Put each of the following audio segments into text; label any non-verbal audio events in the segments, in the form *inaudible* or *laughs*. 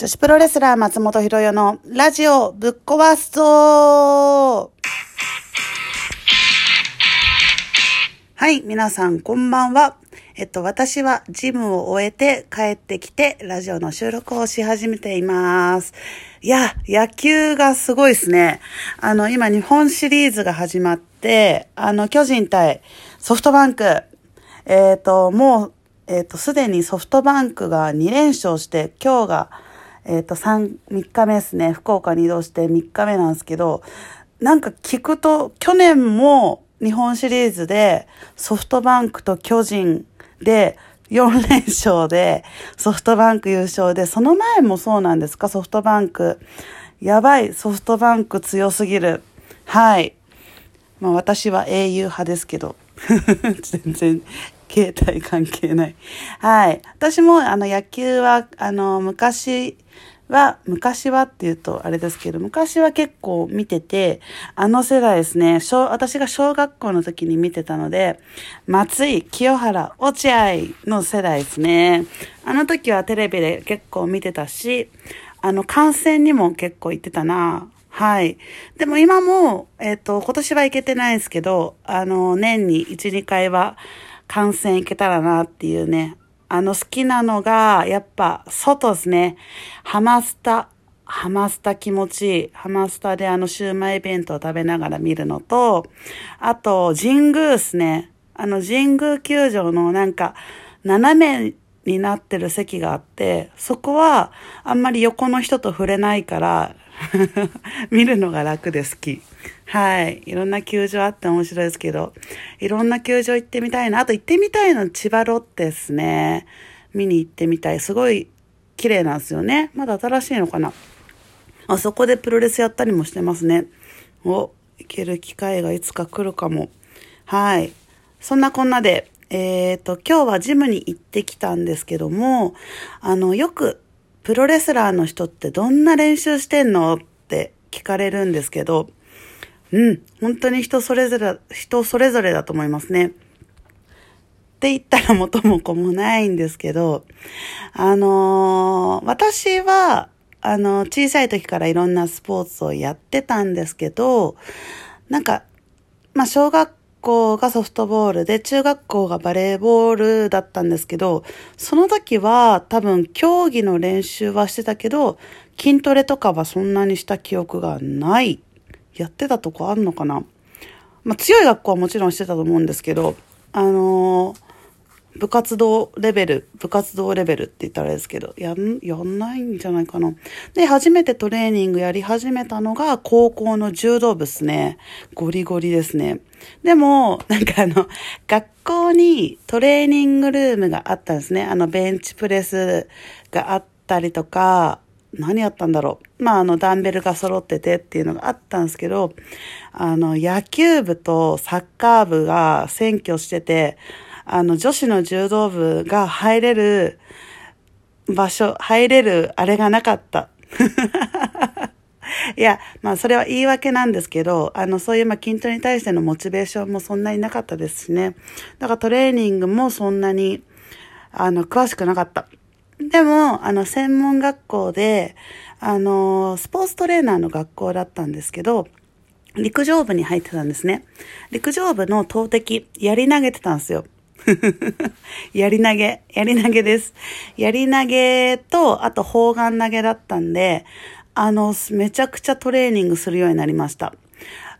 女子プロレスラー松本博代のラジオぶっ壊すぞはい、皆さんこんばんは。えっと、私はジムを終えて帰ってきて、ラジオの収録をし始めています。いや、野球がすごいですね。あの、今日本シリーズが始まって、あの、巨人対ソフトバンク。えっ、と、もう、えっ、と、すでにソフトバンクが2連勝して、今日が、えっ、と、3、3日目ですね。福岡に移動して3日目なんですけど、なんか聞くと、去年も日本シリーズでソフトバンクと巨人で4連勝でソフトバンク優勝で、その前もそうなんですか、ソフトバンク。やばい、ソフトバンク強すぎる。はい。まあ私は英雄派ですけど。*laughs* 全然携帯関係ない。はい。私もあの野球は、あの昔は、昔はっていうとあれですけど、昔は結構見てて、あの世代ですね。小私が小学校の時に見てたので、松井、清原、落合の世代ですね。あの時はテレビで結構見てたし、あの観戦にも結構行ってたな。はい。でも今も、えっ、と、今年は行けてないですけど、あの、年に1、2回は観戦行けたらなっていうね。あの、好きなのが、やっぱ、外ですね。ハマスタ。ハマスタ気持ちいい。ハマスタであの、シウマイ弁当を食べながら見るのと、あと、神宮ですね。あの、神宮球場のなんか、斜めになってる席があって、そこはあんまり横の人と触れないから、*laughs* 見るのが楽で好き。はい。いろんな球場あって面白いですけど、いろんな球場行ってみたいな。あと行ってみたいの千葉ロッテですね。見に行ってみたい。すごい綺麗なんですよね。まだ新しいのかな。あそこでプロレスやったりもしてますね。お、行ける機会がいつか来るかも。はい。そんなこんなで、えっ、と、今日はジムに行ってきたんですけども、あの、よく、プロレスラーの人ってどんな練習してんのって聞かれるんですけど、うん、本当に人それぞれ、人それぞれだと思いますね。って言ったら元も子もないんですけど、あのー私は、あの、小さい時からいろんなスポーツをやってたんですけど、なんか、まあ、小学校がソフトボールで、中学校がバレーボールだったんですけど、その時は多分競技の練習はしてたけど、筋トレとかはそんなにした記憶がない。やってたとこあんのかなまあ、強い学校はもちろんしてたと思うんですけど、あのー部活動レベル、部活動レベルって言ったらあれですけど、やん、やんないんじゃないかな。で、初めてトレーニングやり始めたのが高校の柔道部ですね。ゴリゴリですね。でも、なんかあの、学校にトレーニングルームがあったんですね。あの、ベンチプレスがあったりとか、何やったんだろう。まあ、あの、ダンベルが揃っててっていうのがあったんですけど、あの、野球部とサッカー部が選挙してて、あの、女子の柔道部が入れる場所、入れるあれがなかった。*laughs* いや、まあそれは言い訳なんですけど、あの、そういうまあ筋トレに対してのモチベーションもそんなになかったですしね。だからトレーニングもそんなに、あの、詳しくなかった。でも、あの、専門学校で、あの、スポーツトレーナーの学校だったんですけど、陸上部に入ってたんですね。陸上部の投擲、やり投げてたんですよ。*laughs* やり投げ、やり投げです。やり投げと、あと砲丸投げだったんで、あの、めちゃくちゃトレーニングするようになりました。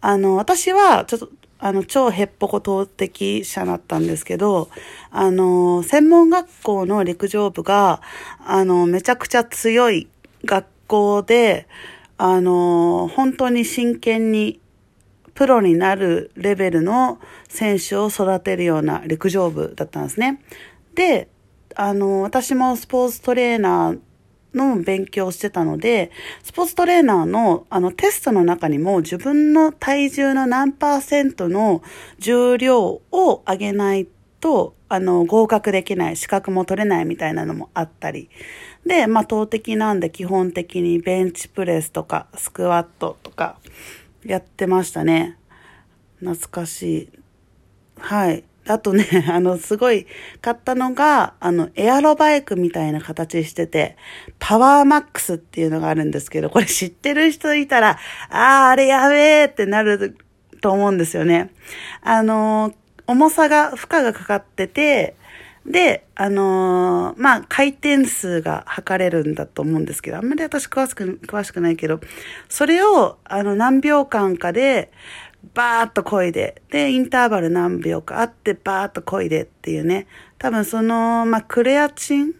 あの、私は、ちょっと、あの、超ヘッポコ投擲者だったんですけど、あの、専門学校の陸上部が、あの、めちゃくちゃ強い学校で、あの、本当に真剣にプロになるレベルの選手を育てるような陸上部だったんですね。で、あの、私もスポーツトレーナーの勉強してたので、スポーツトレーナーのあのテストの中にも自分の体重の何パーセントの重量を上げないと、あの、合格できない、資格も取れないみたいなのもあったり。で、まあ、投擲なんで基本的にベンチプレスとかスクワットとかやってましたね。懐かしい。はい。あとね、*laughs* あの、すごい買ったのが、あの、エアロバイクみたいな形してて、パワーマックスっていうのがあるんですけど、これ知ってる人いたら、ああ、あれやべえってなると思うんですよね。あの、重さが、負荷がかかってて、で、あのー、まあ、回転数が測れるんだと思うんですけど、あんまり私詳しく、詳しくないけど、それを、あの、何秒間かで、バーッと漕いで、で、インターバル何秒かあって、バーッと漕いでっていうね。多分その、まあ、クレアチン？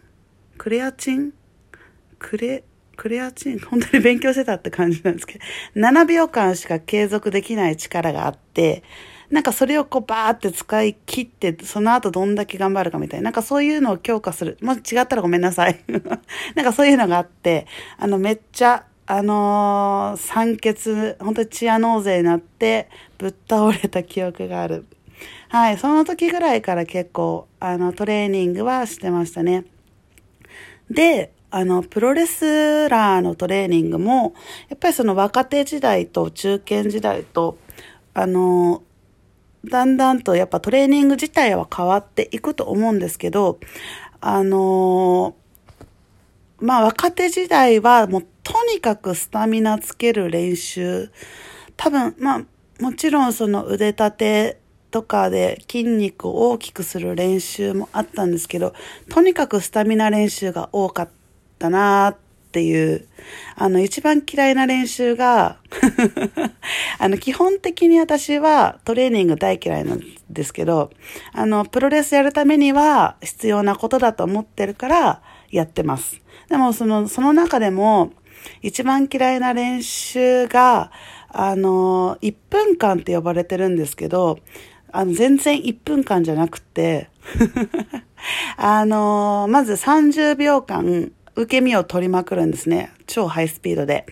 クレアチン？クレ、クレアチン？本当に勉強してたって感じなんですけど、7秒間しか継続できない力があって、なんかそれをこうバーって使い切って、その後どんだけ頑張るかみたいな、なんかそういうのを強化する。もし違ったらごめんなさい。*laughs* なんかそういうのがあって、あのめっちゃ、あのー、酸欠、本当にチアノーゼになって、ぶっ倒れた記憶がある。はい、その時ぐらいから結構、あの、トレーニングはしてましたね。で、あの、プロレスラーのトレーニングも、やっぱりその若手時代と中堅時代と、あの、だんだんとやっぱトレーニング自体は変わっていくと思うんですけど、あのまあ若手時代はもうにかくスタミナつける練習。多分、まあもちろんその腕立てとかで筋肉を大きくする練習もあったんですけど、とにかくスタミナ練習が多かったなーっていう、あの一番嫌いな練習が *laughs* あの基本的に私はトレーニング大嫌いなんですけど、あのプロレスやるためには必要なことだと思ってるからやってます。でもその、その中でも一番嫌いな練習が、あの、1分間って呼ばれてるんですけど、あの、全然1分間じゃなくて *laughs* あの、まず30秒間、受け身を取りまくるんですね。超ハイスピードで。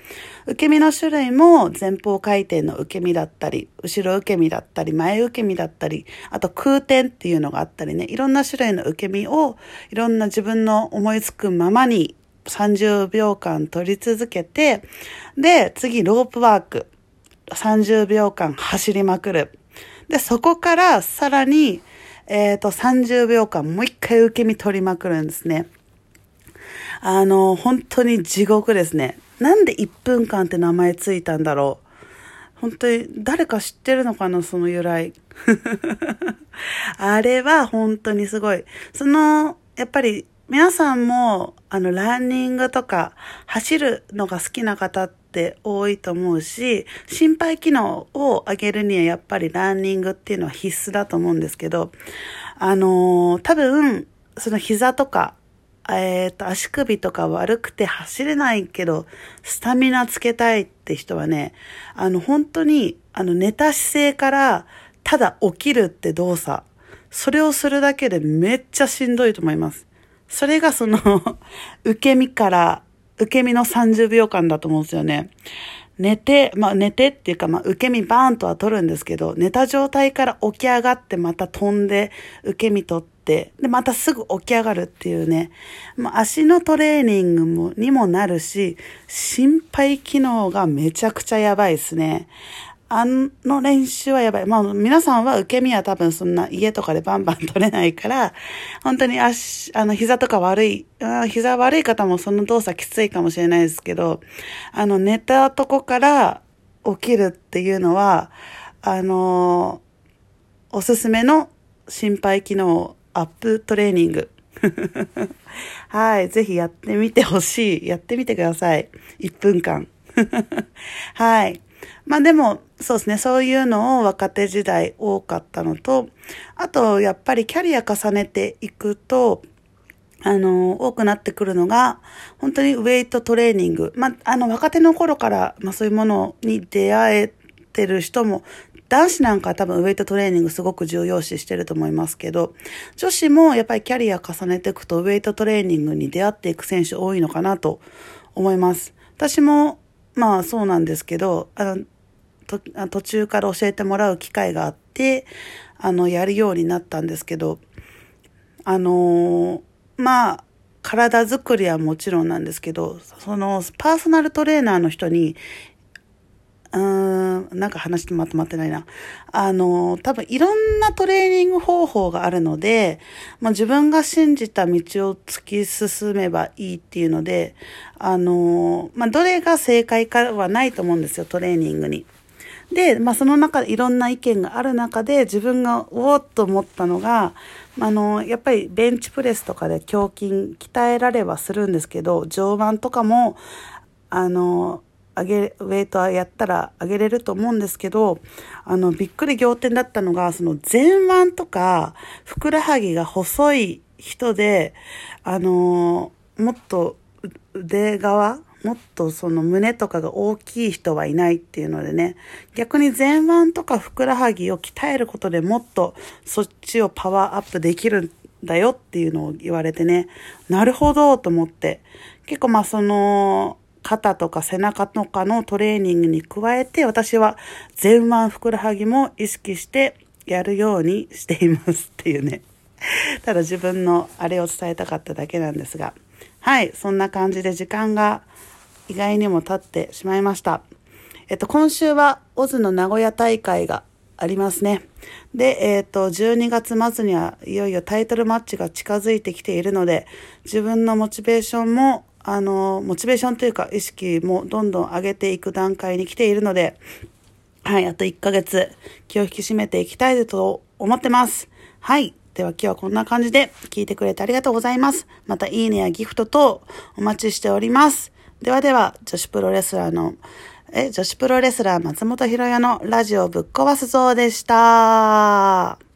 受け身の種類も前方回転の受け身だったり、後ろ受け身だったり、前受け身だったり、あと空転っていうのがあったりね、いろんな種類の受け身をいろんな自分の思いつくままに30秒間取り続けて、で、次ロープワーク。30秒間走りまくる。で、そこからさらに、えっ、ー、と、30秒間もう一回受け身取りまくるんですね。あの、本当に地獄ですね。なんで1分間って名前ついたんだろう。本当に誰か知ってるのかな、その由来。*laughs* あれは本当にすごい。その、やっぱり皆さんも、あの、ランニングとか、走るのが好きな方って多いと思うし、心肺機能を上げるにはやっぱりランニングっていうのは必須だと思うんですけど、あのー、多分、その膝とか、えっ、ー、と、足首とか悪くて走れないけど、スタミナつけたいって人はね、あの、本当に、あの、寝た姿勢から、ただ起きるって動作、それをするだけでめっちゃしんどいと思います。それがその *laughs* 受け身から、受け身の30秒間だと思うんですよね。寝て、まあ寝てっていうか、まあ受け身バーンとは取るんですけど、寝た状態から起き上がってまた飛んで、受け身取って、で、またすぐ起き上がるっていうね、まあ足のトレーニングも、にもなるし、心肺機能がめちゃくちゃやばいですね。あの練習はやばい。まあ皆さんは受け身は多分そんな家とかでバンバン取れないから、*laughs* 本当に足、あの膝とか悪い、膝悪い方もその動作きついかもしれないですけど、あの寝たとこから起きるっていうのは、あのおすすめの心肺機能アップトレーニング。*laughs* はい。ぜひやってみてほしい。やってみてください。1分間。*laughs* はい。まあでも、そうですね、そういうのを若手時代多かったのと、あと、やっぱりキャリア重ねていくと、あの、多くなってくるのが、本当にウェイトトレーニング。まあ、の、若手の頃から、まそういうものに出会えてる人も、男子なんかは多分ウェイトトレーニングすごく重要視してると思いますけど、女子もやっぱりキャリア重ねていくとウェイトトレーニングに出会っていく選手多いのかなと思います。私もまあそうなんですけど、あの、途中から教えてもらう機会があって、あの、やるようになったんですけど、あのまあ、体づくりはもちろんなんですけど、そのパーソナルトレーナーの人に、うーん、なんか話してまとまってないな。あの、多分いろんなトレーニング方法があるので、まあ、自分が信じた道を突き進めばいいっていうので、あの、まあ、どれが正解かはないと思うんですよ、トレーニングに。で、まあ、その中でいろんな意見がある中で自分がおおっと思ったのが、あの、やっぱりベンチプレスとかで胸筋鍛えられはするんですけど、上腕とかも、あの、上げ、ウェイトはやったら上げれると思うんですけど、あの、びっくり仰天だったのが、その前腕とか、ふくらはぎが細い人で、あの、もっと腕側もっとその胸とかが大きい人はいないっていうのでね、逆に前腕とかふくらはぎを鍛えることでもっとそっちをパワーアップできるんだよっていうのを言われてね、なるほどと思って、結構まあその、肩とか背中とかのトレーニングに加えて私は前腕ふくらはぎも意識してやるようにしていますっていうね。ただ自分のあれを伝えたかっただけなんですが。はい、そんな感じで時間が意外にも経ってしまいました。えっと、今週はオズの名古屋大会がありますね。で、えっ、と、12月末にはいよいよタイトルマッチが近づいてきているので、自分のモチベーションも、あの、モチベーションというか意識もどんどん上げていく段階に来ているので、はい、あと1ヶ月気を引き締めていきたいと思ってます。はい。では今日はこんな感じで聞いてくれてありがとうございます。またいいねやギフト等お待ちしております。ではでは、女子プロレスラーの、え、女子プロレスラー松本博也のラジオぶっ壊すぞでした。